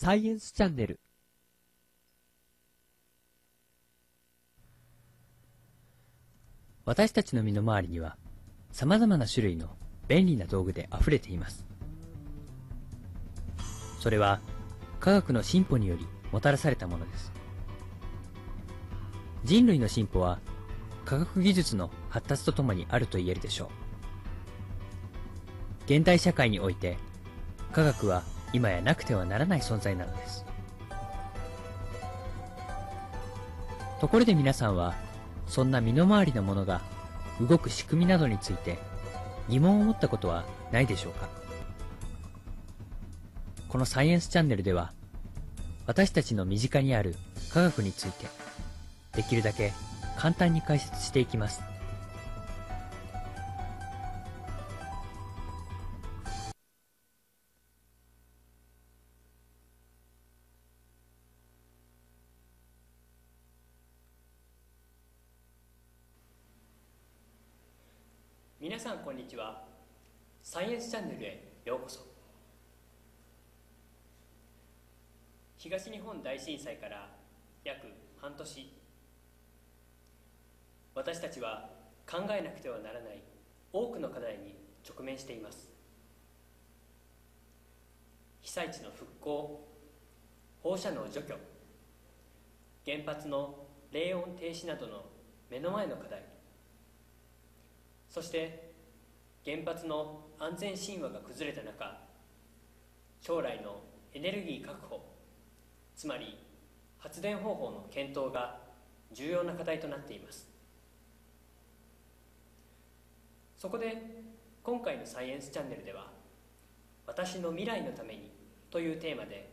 サイエンスチャンネル。私たちの身の回りには様々な種類の便利な道具で溢れています。それは科学の進歩によりもたらされたものです。人類の進歩は科学技術の発達とともにあると言えるでしょう。現代社会において科学は今やなくてはならない存在なのです。ところで皆さんはそんな身の回りのものが動く仕組みなどについて疑問を持ったことはないでしょうか？このサイエンスチャンネルでは私たちの身近にある科学についてできるだけ簡単に解説していきます。皆さんこんにちは。サイエンスチャンネルへようこそ。東日本大震災から約半年。私たちは考えなくてはならない多くの課題に直面しています。被災地の復興放射能除去原発の冷温停止などの目の前の課題そして原発の安全神話が崩れた中将来のエネルギー確保つまり発電方法の検討が重要な課題となっています。そこで今回のサイエンスチャンネルでは「私の未来のために」というテーマで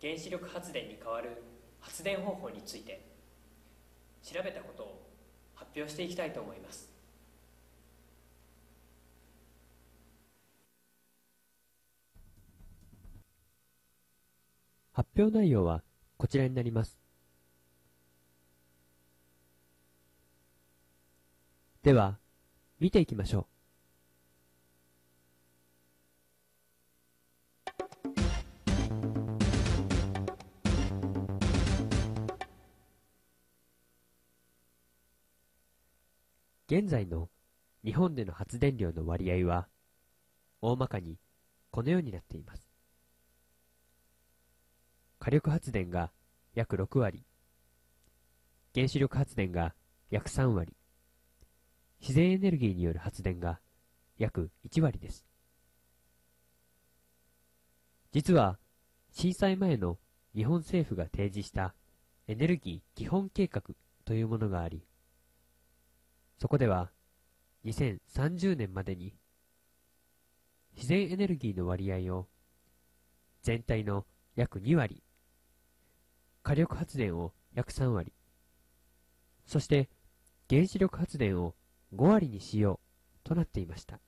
原子力発電に代わる発電方法について調べたことを発表していきたいと思います。発表内容はこちらになります。では、見ていきましょう。現在の日本での発電量の割合は大まかにこのようになっています。火力発電が約6割、原子力発電が約3割、自然エネルギーによる発電が約1割です。実は、震災前の日本政府が提示したエネルギー基本計画というものがあり、そこでは2030年までに自然エネルギーの割合を全体の約2割火力発電を約3割、そして原子力発電を5割にしようとなっていました。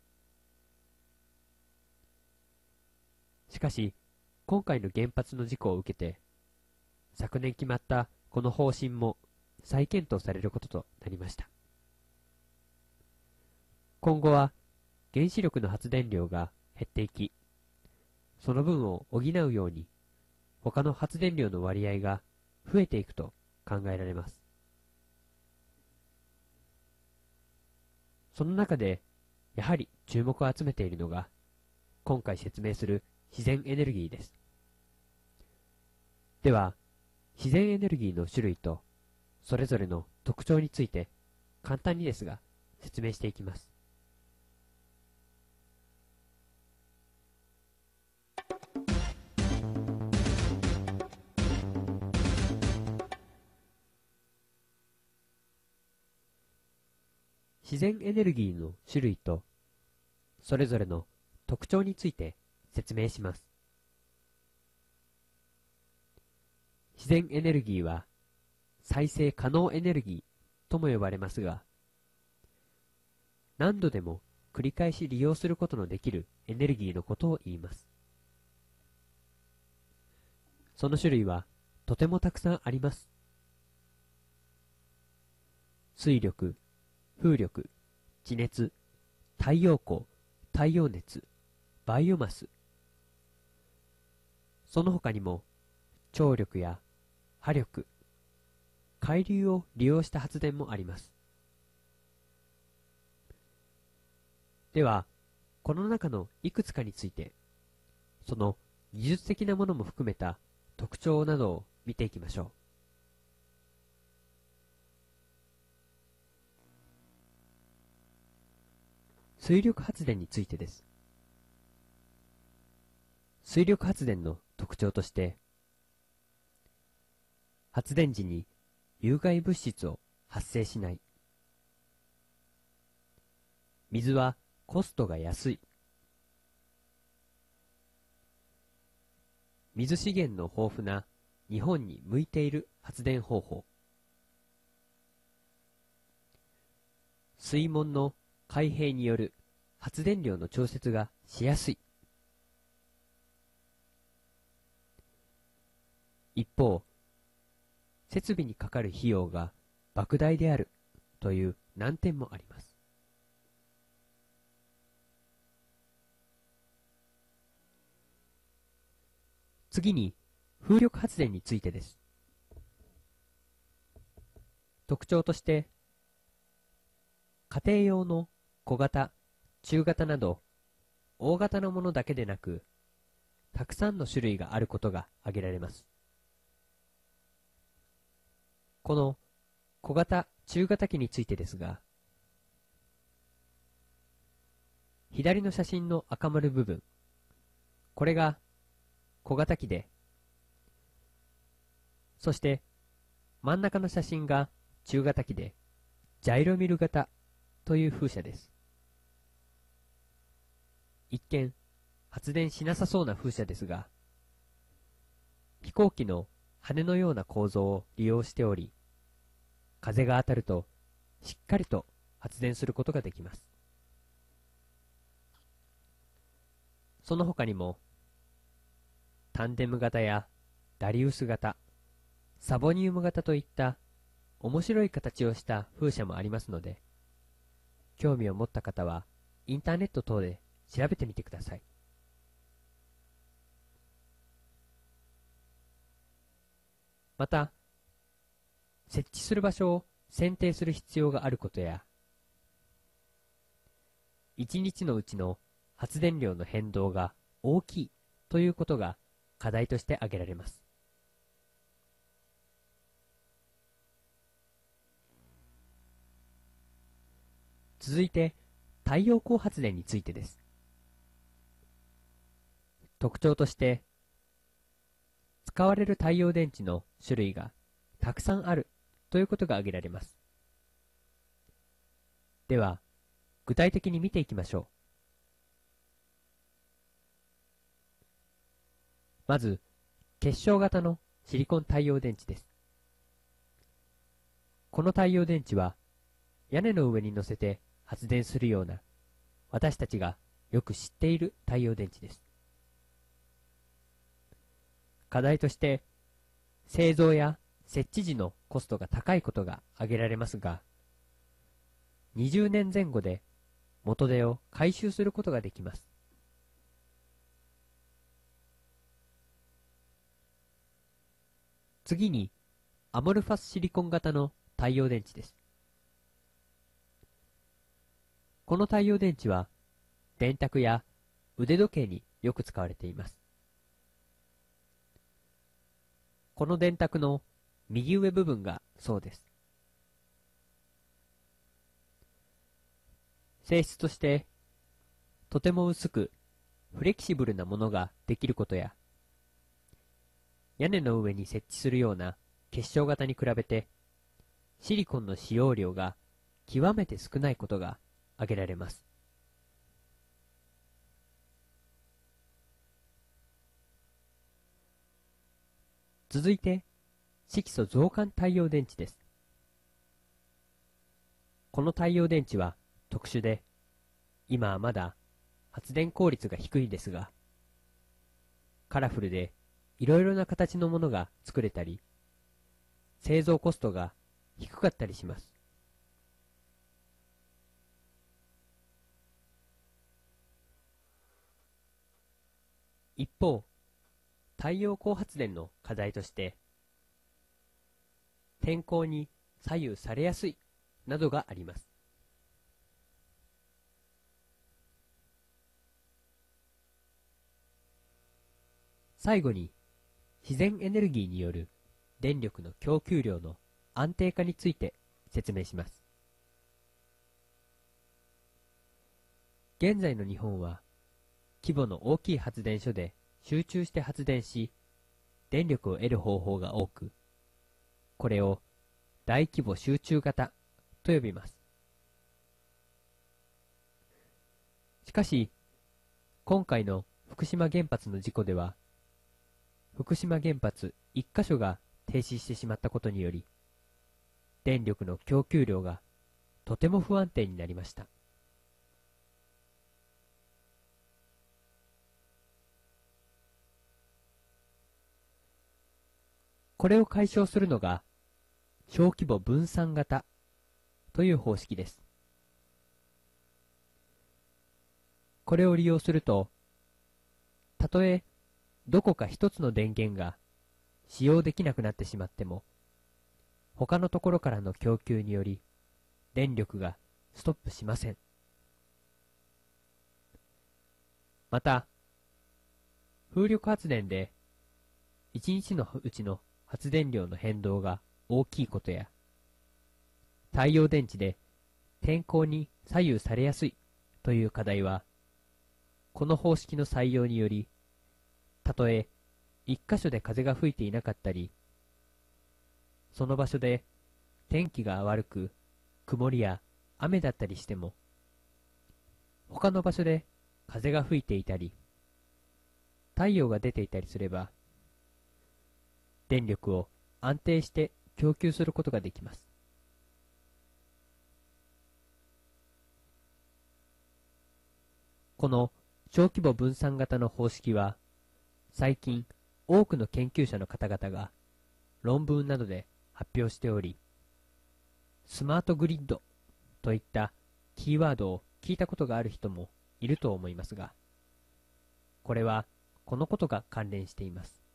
しかし、今回の原発の事故を受けて、昨年決まったこの方針も再検討されることとなりました。今後は原子力の発電量が減っていき、その分を補うように他の発電量の割合が増えていくと考えられます。その中で、やはり注目を集めているのが、今回説明する自然エネルギーです。では、自然エネルギーの種類と、それぞれの特徴について、簡単にですが、説明していきます。自然エネルギーの種類とそれぞれの特徴について説明します。自然エネルギーは再生可能エネルギーとも呼ばれますが、何度でも繰り返し利用することのできるエネルギーのことを言います。その種類はとてもたくさんあります。水力、風力、地熱、太陽光、太陽熱、バイオマス。その他にも、張力や波力、海流を利用した発電もあります。では、この中のいくつかについて、その技術的なものも含めた特徴などを見ていきましょう。水力発電についてです。水力発電の特徴として、発電時に有害物質を発生しない。水はコストが安い。水資源の豊富な日本に向いている発電方法。水門の開閉による発電量の調節がしやすい。一方、設備にかかる費用が莫大であるという難点もあります。次に、風力発電についてです。特徴として、家庭用の小型、中型など、大型のものだけでなく、たくさんの種類があることが挙げられます。この小型、中型機についてですが、左の写真の赤丸部分、これが小型機で、そして真ん中の写真が中型機で、ジャイロミル型という風車です。一見、発電しなさそうな風車ですが、飛行機の羽のような構造を利用しており、風が当たるとしっかりと発電することができます。その他にも、タンデム型やダリウス型、サボニウム型といった面白い形をした風車もありますので、興味を持った方はインターネット等で調べてみてください。また、設置する場所を選定する必要があることや、一日のうちの発電量の変動が大きいということが課題として挙げられます。続いて、太陽光発電についてです。特徴として、使われる太陽電池の種類がたくさんあるということが挙げられます。では、具体的に見ていきましょう。まず、結晶型のシリコン太陽電池です。この太陽電池は、屋根の上に乗せて発電するような、私たちがよく知っている太陽電池です。課題として、製造や設置時のコストが高いことが挙げられますが、20年前後で元手を回収することができます。次に、アモルファスシリコン型の太陽電池です。この太陽電池は、電卓や腕時計によく使われています。この電卓の右上部分がそうです。性質として、とても薄く、フレキシブルなものができることや、屋根の上に設置するような結晶型に比べて、シリコンの使用量が極めて少ないことが挙げられます。続いて、色素増刊太陽電池です。この太陽電池は特殊で、今はまだ発電効率が低いですが、カラフルでいろいろな形のものが作れたり、製造コストが低かったりします。一方、太陽光発電の課題として天候に左右されやすいなどがあります。最後に自然エネルギーによる電力の供給量の安定化について説明します。現在の日本は規模の大きい発電所で集中して発電し電力を得る方法が多くこれを大規模集中型と呼びます。しかし今回の福島原発の事故では福島原発1箇所が停止してしまったことにより電力の供給量がとても不安定になりました。これを解消するのが小規模分散型という方式です。これを利用するとたとえどこか一つの電源が使用できなくなってしまっても他のところからの供給により電力がストップしません。また風力発電で1日のうちの発電量の変動が大きいことや太陽電池で天候に左右されやすいという課題はこの方式の採用によりたとえ一箇所で風が吹いていなかったりその場所で天気が悪く曇りや雨だったりしても他の場所で風が吹いていたり太陽が出ていたりすれば電力を安定して供給することができます。この小規模分散型の方式は最近多くの研究者の方々が論文などで発表しておりスマートグリッドといったキーワードを聞いたことがある人もいると思いますがこれはこのことが関連しています。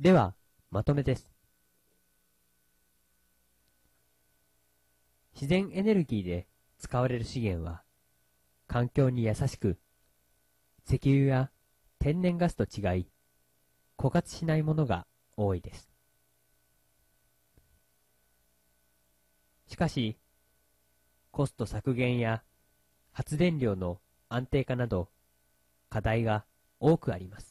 では、まとめです。自然エネルギーで使われる資源は、環境に優しく、石油や天然ガスと違い、枯渇しないものが多いです。しかし、コスト削減や発電量の安定化など課題が多くあります。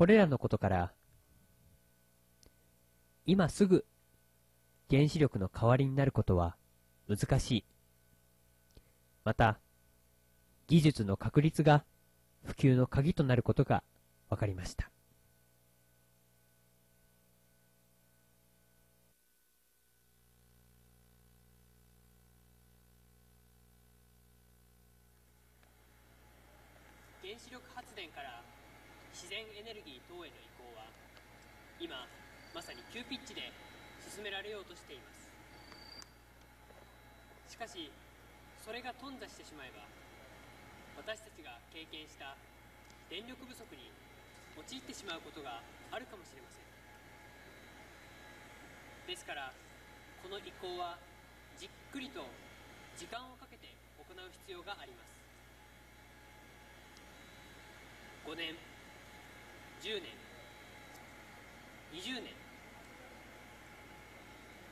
これらのことから今すぐ原子力の代わりになることは難しい。また技術の確立が普及の鍵となることが分かりました原子力発電から自然エネルギー等への移行は今まさに急ピッチで進められようとしています。しかしそれが頓挫してしまえば私たちが経験した電力不足に陥ってしまうことがあるかもしれません。ですからこの移行はじっくりと時間をかけて行う必要があります。5年10年20年。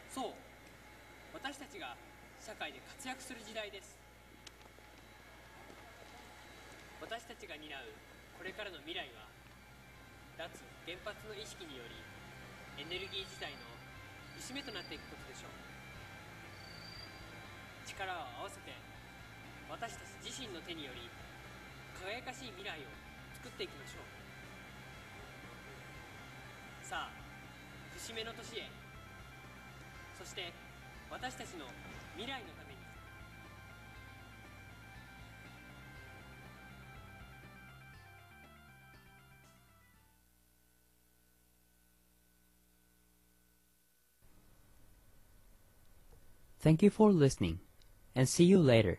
そう。私たちが社会で活躍する時代です。私たちが担うこれからの未来は脱原発の意識によりエネルギー時代の節目となっていくことでしょう。力を合わせて私たち自身の手により輝かしい未来を作っていきましょう。さあ節目の年へそして私たちの未来のために「Thank you for listening and see you later.